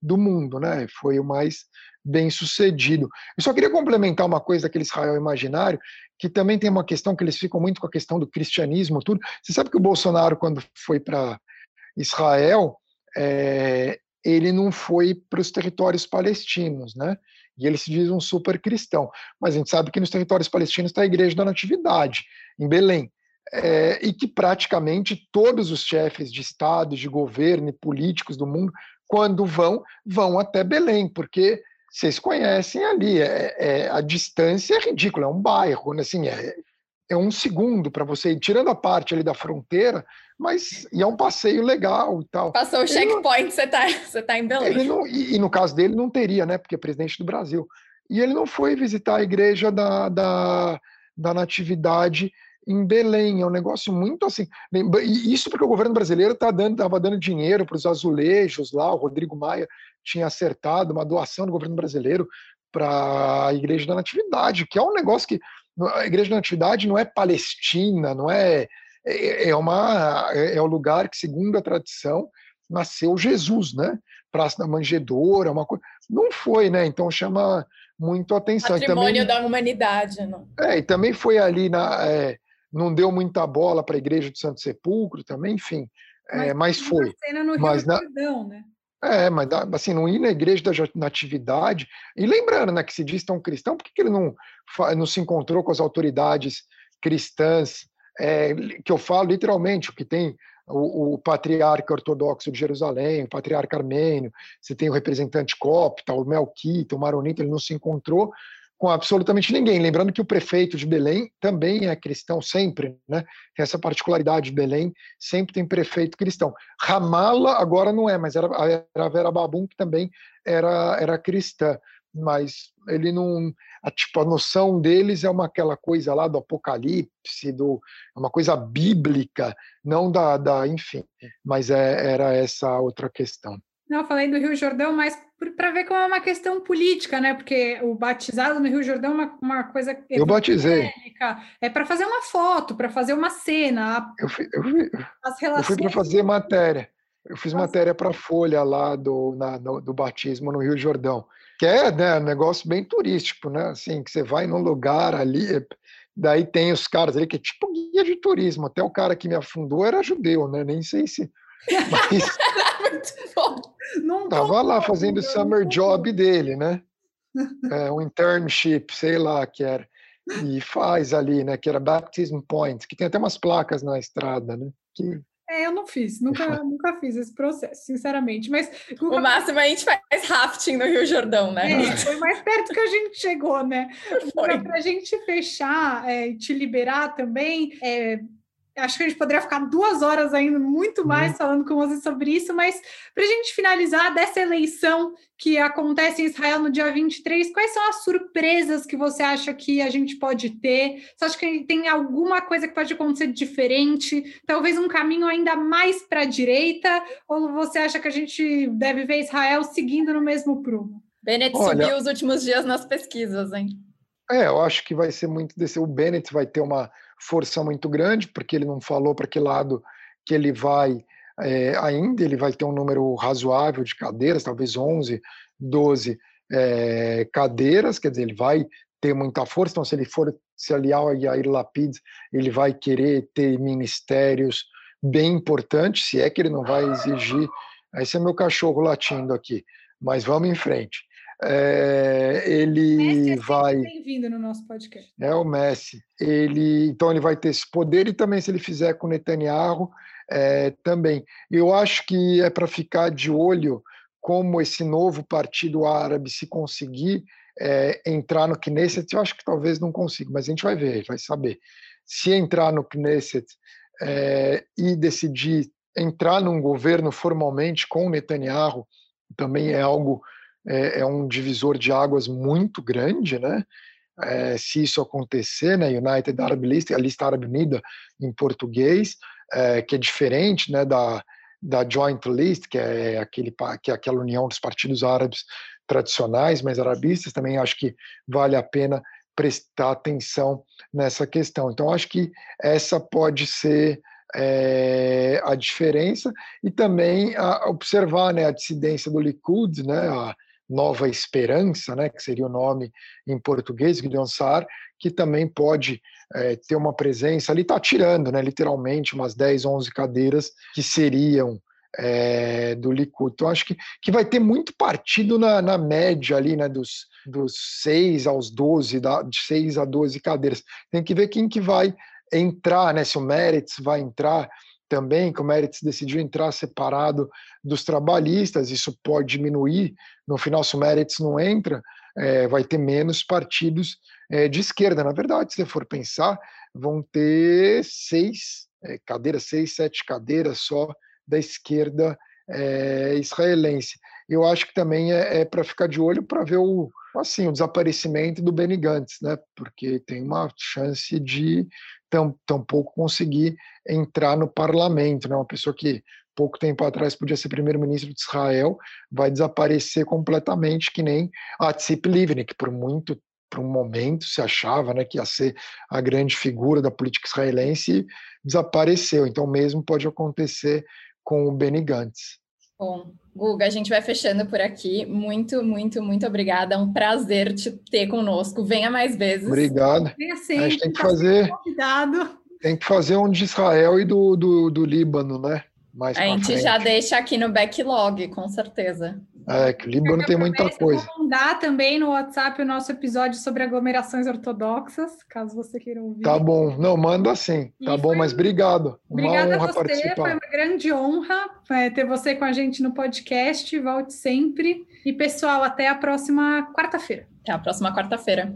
S3: do mundo, né? Foi o mais bem sucedido. Eu só queria complementar uma coisa daquele Israel imaginário, que também tem uma questão que eles ficam muito com a questão do cristianismo, tudo. Você sabe que o Bolsonaro, quando foi para Israel, é, ele não foi para os territórios palestinos, né? E ele se diz um super cristão. Mas a gente sabe que nos territórios palestinos está a Igreja da Natividade, em Belém. É, e que praticamente todos os chefes de Estado, de governo e políticos do mundo quando vão, vão até Belém, porque vocês conhecem ali, é, é, a distância é ridícula, é um bairro, né? assim, é, é um segundo para você ir, tirando a parte ali da fronteira, mas e é um passeio legal e tal.
S2: Passou o checkpoint, você está você tá em Belém.
S3: Não, e, e, no caso dele não teria, né? Porque é presidente do Brasil. E ele não foi visitar a igreja da, da, da Natividade em Belém. É um negócio muito assim. Isso porque o governo brasileiro tá dando, estava dando dinheiro para os azulejos lá. O Rodrigo Maia tinha acertado uma doação do governo brasileiro para a Igreja da Natividade, que é um negócio que a Igreja da Natividade não é Palestina, não é é, é uma é, é o lugar que segundo a tradição nasceu Jesus, né? Praça da Manjedoura, uma coisa. Não foi, né? Então chama muito atenção.
S2: Patrimônio também, da humanidade, não?
S3: É, e também foi ali na é, não deu muita bola para a igreja do Santo Sepulcro também, enfim, mas, é, mas foi. mas na, Jordão, né? É, mas assim, não ir na igreja da natividade, e lembrando, né, que se diz tão cristão, por que, que ele não, não se encontrou com as autoridades cristãs, é, que eu falo literalmente, o que tem o, o, patriarca ortodoxo de Jerusalém, o patriarca armênio, você tem o representante copta, o melquita, o maronita, ele não se encontrou com absolutamente ninguém. Lembrando que o prefeito de Belém também é cristão, sempre, né? Essa particularidade de Belém, sempre tem prefeito cristão. Ramala agora não é, mas era, era a Vera Babum, que também era, era cristã. Mas ele não. A, tipo, a noção deles é uma aquela coisa lá do Apocalipse, do, é uma coisa bíblica, não da. da enfim, mas é, era essa outra questão.
S1: Não, eu falei do Rio Jordão, mas para ver como é uma questão política, né? Porque o batizado no Rio Jordão é uma, uma coisa.
S3: Eu batizei.
S1: É para fazer uma foto, para fazer uma cena.
S3: Eu fui, eu fui, relações... fui para fazer matéria. Eu fiz matéria para a Folha lá do, na, no, do batismo no Rio Jordão, que é né, um negócio bem turístico, né? Assim, que você vai num lugar ali, daí tem os caras ali que é tipo guia de turismo. Até o cara que me afundou era judeu, né? Nem sei se. Mas... Não Tava lá fazendo o summer job dele, né? É, um internship, sei lá, que era. E faz ali, né? Que era Baptism Point, que tem até umas placas na estrada, né? Que...
S1: É, eu não fiz, nunca, nunca fiz esse processo, sinceramente. Mas
S2: nunca... o máximo a gente faz rafting no Rio Jordão, né?
S1: É, foi mais perto que a gente chegou, né? Para a gente fechar e é, te liberar também, é, acho que a gente poderia ficar duas horas ainda, muito mais, uhum. falando com você sobre isso, mas para a gente finalizar dessa eleição que acontece em Israel no dia 23, quais são as surpresas que você acha que a gente pode ter? Você acha que tem alguma coisa que pode acontecer diferente? Talvez um caminho ainda mais para a direita? Ou você acha que a gente deve ver Israel seguindo no mesmo prumo?
S2: Bennett Olha, subiu os últimos dias nas pesquisas, hein?
S3: É, eu acho que vai ser muito desse. O Bennett vai ter uma força muito grande, porque ele não falou para que lado que ele vai é, ainda, ele vai ter um número razoável de cadeiras, talvez 11, 12 é, cadeiras, quer dizer, ele vai ter muita força. Então, se ele for se aliar ao Yair Lapid, ele vai querer ter ministérios bem importantes, se é que ele não vai exigir. Esse é meu cachorro latindo aqui, mas vamos em frente. É, ele Messi é vai.
S1: Bem-vindo no nosso podcast.
S3: É o Messi. Ele, então ele vai ter esse poder e também se ele fizer com Netanyahu é, também. Eu acho que é para ficar de olho como esse novo partido árabe se conseguir é, entrar no Knesset, eu acho que talvez não consiga, mas a gente vai ver, vai saber. Se entrar no Knesset é, e decidir entrar num governo formalmente com Netanyahu, também é algo é, é um divisor de águas muito grande, né? É, se isso acontecer, né, United Arab List, a lista árabe unida em português, é, que é diferente, né, da, da Joint List, que é aquele que é aquela união dos partidos árabes tradicionais, mais arabistas, também acho que vale a pena prestar atenção nessa questão. Então, acho que essa pode ser é, a diferença e também a, observar né, a dissidência do Likud, né, a, Nova Esperança, né, que seria o nome em português, Gideon Saar, que também pode é, ter uma presença ali, está tirando, né, literalmente, umas 10, 11 cadeiras que seriam é, do Likud. Então, acho que, que vai ter muito partido na, na média ali, né, dos, dos 6 aos 12, da, de 6 a 12 cadeiras. Tem que ver quem que vai entrar, né, se o Meretz vai entrar, também que o Meretz decidiu entrar separado dos trabalhistas, isso pode diminuir, no final se o Meretz não entra, é, vai ter menos partidos é, de esquerda. Na verdade, se for pensar, vão ter seis é, cadeiras, seis, sete cadeiras só da esquerda é, israelense. Eu acho que também é, é para ficar de olho para ver o, assim, o desaparecimento do Benny Gantz, né? porque tem uma chance de tão, tão pouco conseguir entrar no parlamento, né? Uma pessoa que pouco tempo atrás podia ser primeiro-ministro de Israel vai desaparecer completamente, que nem a Tzip que por muito por um momento se achava né, que ia ser a grande figura da política israelense desapareceu. Então, mesmo pode acontecer com o Benny Gantz.
S2: Bom, Guga, a gente vai fechando por aqui. Muito, muito, muito obrigada. É um prazer te ter conosco. Venha mais vezes.
S3: Obrigado.
S1: Venha sempre,
S3: a gente tem que fazer.
S1: Convidado.
S3: Tem que fazer um de Israel e do, do, do Líbano, né?
S2: Mais a gente frente. já deixa aqui no backlog, com certeza.
S3: É, que o Líbano tem muita coisa.
S1: Vou mandar também no WhatsApp o nosso episódio sobre aglomerações ortodoxas, caso você queira ouvir.
S3: Tá bom, não, manda sim, tá bom, mas obrigado.
S1: Obrigada uma honra a você, participar. foi uma grande honra é, ter você com a gente no podcast, volte sempre. E pessoal, até a próxima quarta-feira.
S2: Até a próxima quarta-feira.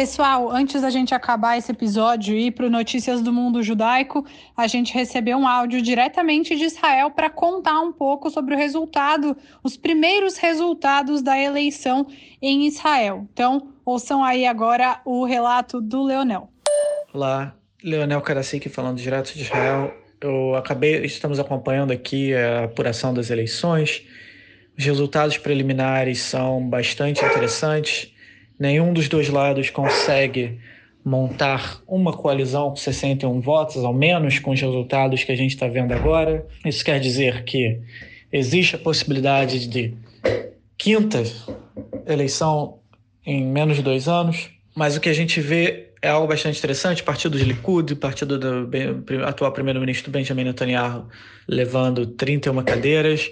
S1: Pessoal, antes da gente acabar esse episódio e ir para Notícias do Mundo Judaico, a gente recebeu um áudio diretamente de Israel para contar um pouco sobre o resultado, os primeiros resultados da eleição em Israel. Então, ouçam aí agora o relato do Leonel.
S4: Olá, Leonel Karasik falando direto de Israel. Eu acabei, estamos acompanhando aqui a apuração das eleições. Os resultados preliminares são bastante interessantes nenhum dos dois lados consegue montar uma coalizão com 61 votos, ao menos com os resultados que a gente está vendo agora. Isso quer dizer que existe a possibilidade de quinta eleição em menos de dois anos, mas o que a gente vê é algo bastante interessante. Partido de Likud, partido do atual primeiro-ministro Benjamin Netanyahu, levando 31 cadeiras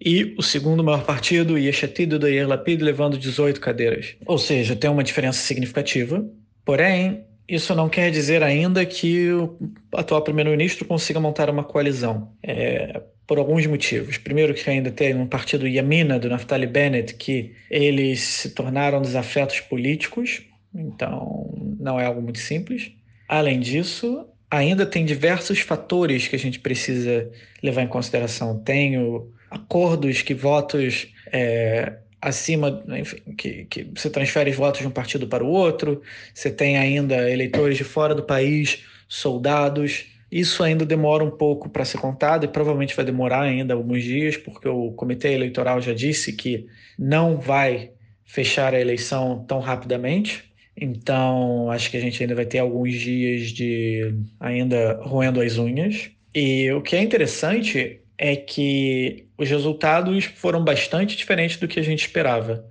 S4: e o segundo maior partido, Yeshatid do Yair Lapid, levando 18 cadeiras. Ou seja, tem uma diferença significativa. Porém, isso não quer dizer ainda que o atual primeiro-ministro consiga montar uma coalizão. É, por alguns motivos. Primeiro, que ainda tem um partido Yamina, do Naftali Bennett, que eles se tornaram desafetos políticos, então não é algo muito simples. Além disso, ainda tem diversos fatores que a gente precisa levar em consideração. Tem o acordos que votos é, acima, enfim, que, que você transfere votos de um partido para o outro, você tem ainda eleitores de fora do país, soldados. Isso ainda demora um pouco para ser contado e provavelmente vai demorar ainda alguns dias, porque o comitê eleitoral já disse que não vai fechar a eleição tão rapidamente. Então, acho que a gente ainda vai ter alguns dias de ainda roendo as unhas. E o que é interessante é que os resultados foram bastante diferentes do que a gente esperava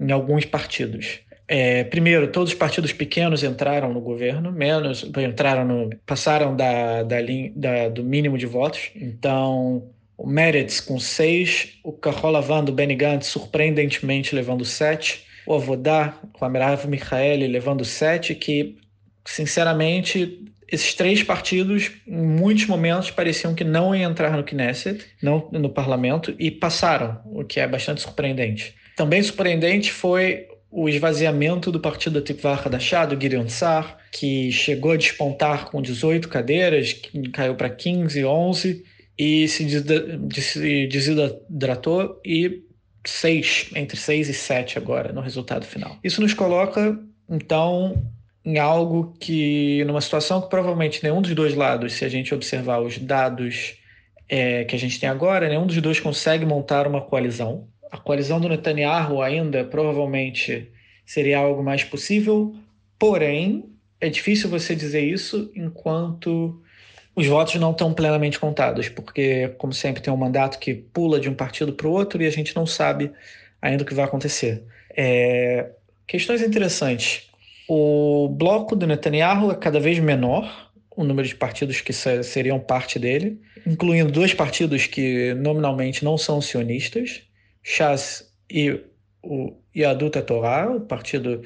S4: em alguns partidos. É, primeiro, todos os partidos pequenos entraram no governo, menos entraram no, passaram da, da, da, do mínimo de votos. Então, o Meretz com seis, o Kahol do Benny Gantz surpreendentemente levando sete, o Avodá com a Merav Michaeli levando sete, que sinceramente esses três partidos, em muitos momentos, pareciam que não iam entrar no Knesset, não no parlamento, e passaram, o que é bastante surpreendente. Também surpreendente foi o esvaziamento do partido Tikva Hadashah, do Gideon Sar, que chegou a despontar com 18 cadeiras, caiu para 15, 11, e se desidratou e seis, entre 6 e 7 agora no resultado final. Isso nos coloca, então, em algo que, numa situação que provavelmente nenhum dos dois lados, se a gente observar os dados é, que a gente tem agora, nenhum dos dois consegue montar uma coalizão. A coalizão do Netanyahu ainda provavelmente seria algo mais possível, porém, é difícil você dizer isso enquanto os votos não estão plenamente contados, porque, como sempre, tem um mandato que pula de um partido para o outro e a gente não sabe ainda o que vai acontecer. É... Questões interessantes. O bloco do Netanyahu é cada vez menor, o número de partidos que seriam parte dele, incluindo dois partidos que nominalmente não são sionistas, Shas e o Yadut Torah, o partido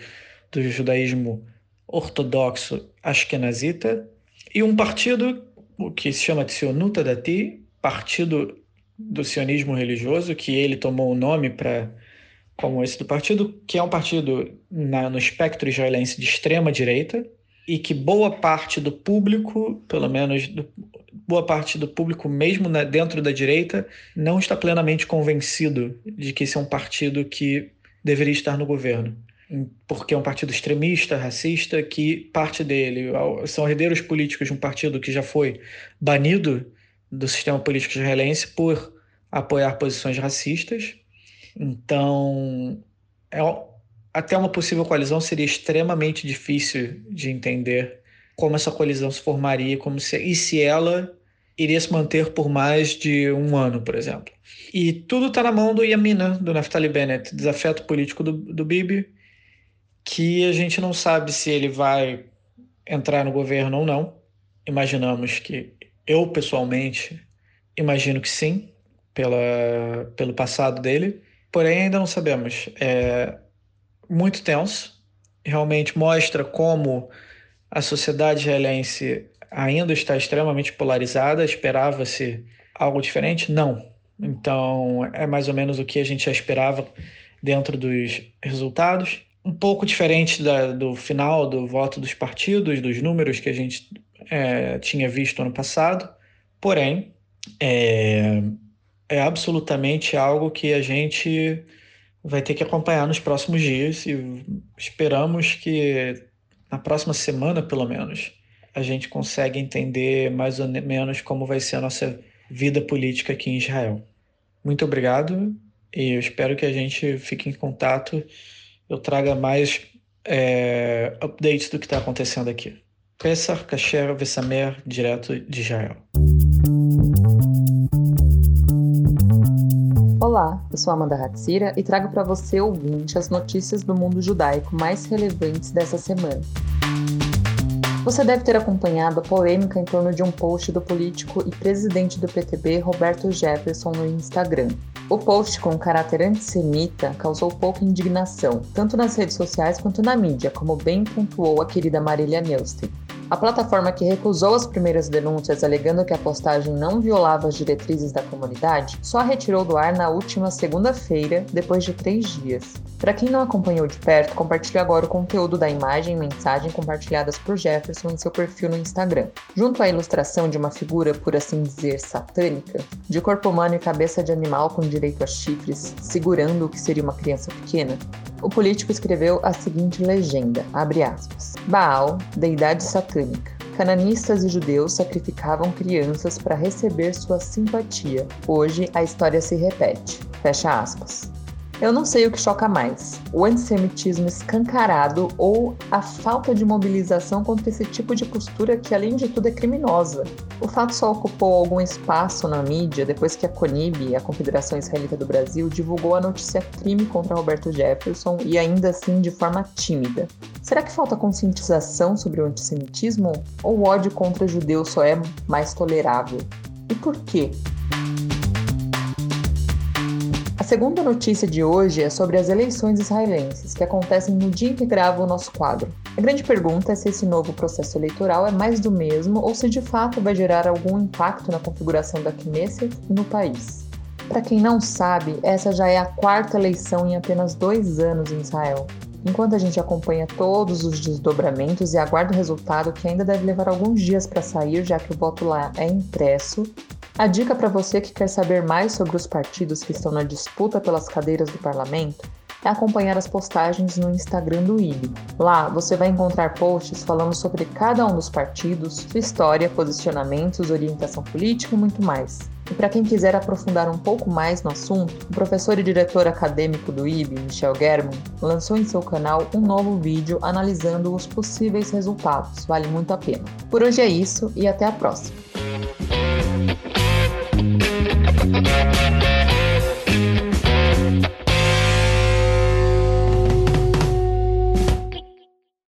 S4: do judaísmo ortodoxo ashkenazita, e um partido que se chama Tzionut Dati, partido do sionismo religioso, que ele tomou o nome para como esse do partido, que é um partido na, no espectro israelense de extrema direita e que boa parte do público, pelo menos do, boa parte do público mesmo na, dentro da direita, não está plenamente convencido de que esse é um partido que deveria estar no governo. Porque é um partido extremista, racista, que parte dele são herdeiros políticos de um partido que já foi banido do sistema político israelense por apoiar posições racistas então, é, até uma possível coalizão seria extremamente difícil de entender como essa coalizão se formaria como se, e se ela iria se manter por mais de um ano, por exemplo. E tudo está na mão do Yamina, do Naftali Bennett, desafeto político do, do Bibi, que a gente não sabe se ele vai entrar no governo ou não. Imaginamos que, eu pessoalmente, imagino que sim, pela, pelo passado dele porém ainda não sabemos. É muito tenso, realmente mostra como a sociedade israelense ainda está extremamente polarizada. Esperava-se algo diferente? Não. Então é mais ou menos o que a gente já esperava dentro dos resultados. Um pouco diferente da, do final do voto dos partidos, dos números que a gente é, tinha visto ano passado. Porém, é, é absolutamente algo que a gente vai ter que acompanhar nos próximos dias e esperamos que na próxima semana, pelo menos, a gente consiga entender mais ou menos como vai ser a nossa vida política aqui em Israel. Muito obrigado e eu espero que a gente fique em contato. Eu traga mais é, updates do que está acontecendo aqui. Pesach Kasher Vesamer, direto de Israel.
S5: Olá, eu sou Amanda Hatzira e trago para você, ouvinte, as notícias do mundo judaico mais relevantes dessa semana. Você deve ter acompanhado a polêmica em torno de um post do político e presidente do PTB, Roberto Jefferson, no Instagram. O post com caráter antissemita causou pouca indignação, tanto nas redes sociais quanto na mídia, como bem pontuou a querida Marília Neustein. A plataforma que recusou as primeiras denúncias alegando que a postagem não violava as diretrizes da comunidade só retirou do ar na última segunda-feira, depois de três dias. Para quem não acompanhou de perto, compartilhe agora o conteúdo da imagem e mensagem compartilhadas por Jefferson em seu perfil no Instagram. Junto à ilustração de uma figura, por assim dizer, satânica, de corpo humano e cabeça de animal com direito a chifres, segurando o que seria uma criança pequena, o político escreveu a seguinte legenda, abre aspas, Baal, deidade satânica. Cananistas e judeus sacrificavam crianças para receber sua simpatia. Hoje a história se repete. Fecha aspas. Eu não sei o que choca mais: o antissemitismo escancarado ou a falta de mobilização contra esse tipo de postura que, além de tudo, é criminosa. O fato só ocupou algum espaço na mídia depois que a CONIB, a Confederação Israelita do Brasil, divulgou a notícia crime contra Roberto Jefferson e ainda assim de forma tímida. Será que falta conscientização sobre o antissemitismo? Ou o ódio contra judeus só é mais tolerável? E por quê? Segunda notícia de hoje é sobre as eleições israelenses, que acontecem no dia em que gravo o nosso quadro. A grande pergunta é se esse novo processo eleitoral é mais do mesmo ou se de fato vai gerar algum impacto na configuração da Knesset no país. Para quem não sabe, essa já é a quarta eleição em apenas dois anos em Israel. Enquanto a gente acompanha todos os desdobramentos e aguarda o resultado, que ainda deve levar alguns dias para sair, já que o voto lá é impresso, a dica para você que quer saber mais sobre os partidos que estão na disputa pelas cadeiras do parlamento é acompanhar as postagens no Instagram do IB. Lá você vai encontrar posts falando sobre cada um dos partidos, sua história, posicionamentos, orientação política e muito mais. E para quem quiser aprofundar um pouco mais no assunto, o professor e diretor acadêmico do IB, Michel German, lançou em seu canal um novo vídeo analisando os possíveis resultados. Vale muito a pena. Por hoje é isso e até a próxima. Thank you.